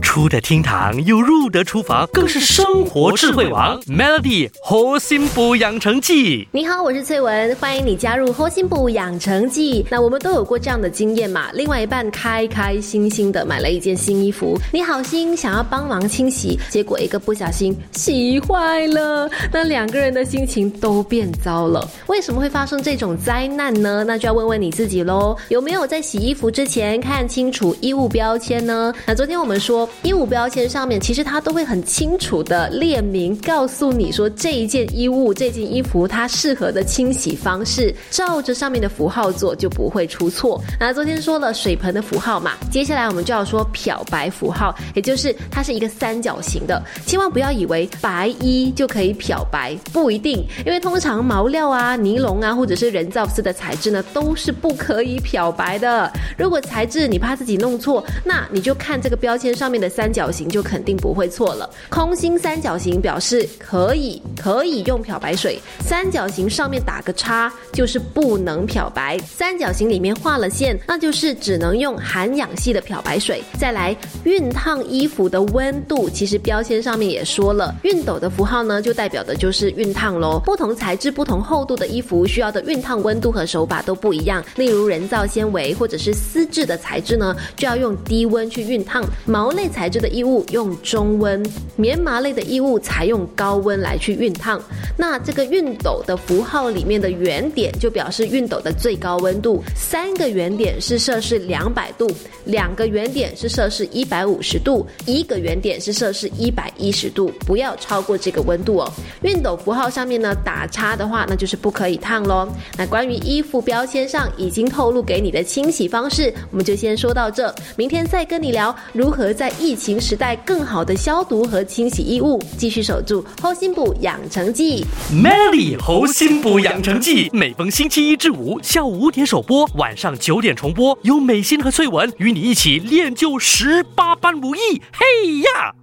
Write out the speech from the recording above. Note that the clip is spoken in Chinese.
出得厅堂又入得厨房，更是生活智慧王。Melody 活心补养成记，你好，我是翠文，欢迎你加入活心补养成记。那我们都有过这样的经验嘛？另外一半开开心心的买了一件新衣服，你好心想要帮忙清洗，结果一个不小心洗坏了，那两个人的心情都变糟了。为什么会发生这种灾难呢？那就要问问你自己喽，有没有在洗衣服之前看清楚衣物标签呢？那昨天我们说。衣物标签上面其实它都会很清楚的列明，告诉你说这一件衣物、这件衣服它适合的清洗方式，照着上面的符号做就不会出错。那昨天说了水盆的符号嘛，接下来我们就要说漂白符号，也就是它是一个三角形的。千万不要以为白衣就可以漂白，不一定，因为通常毛料啊、尼龙啊或者是人造丝的材质呢都是不可以漂白的。如果材质你怕自己弄错，那你就看这个标签上面的。三角形就肯定不会错了。空心三角形表示可以可以用漂白水，三角形上面打个叉就是不能漂白。三角形里面画了线，那就是只能用含氧系的漂白水。再来，熨烫衣服的温度，其实标签上面也说了，熨斗的符号呢就代表的就是熨烫喽。不同材质、不同厚度的衣服需要的熨烫温度和手法都不一样。例如人造纤维或者是丝质的材质呢，就要用低温去熨烫；毛类材材质的衣物用中温，棉麻类的衣物采用高温来去熨烫。那这个熨斗的符号里面的圆点就表示熨斗的最高温度，三个圆点是摄氏两百度，两个圆点是摄氏一百五十度，一个圆点是摄氏一百一十度，不要超过这个温度哦。熨斗符号上面呢打叉的话，那就是不可以烫喽。那关于衣服标签上已经透露给你的清洗方式，我们就先说到这，明天再跟你聊如何在疫情时代更好的消毒和清洗衣物，继续守住后心补养成记。Melly 猴心补养成记，每逢星期一至五下午五点首播，晚上九点重播，由美心和翠文与你一起练就十八般武艺。嘿呀！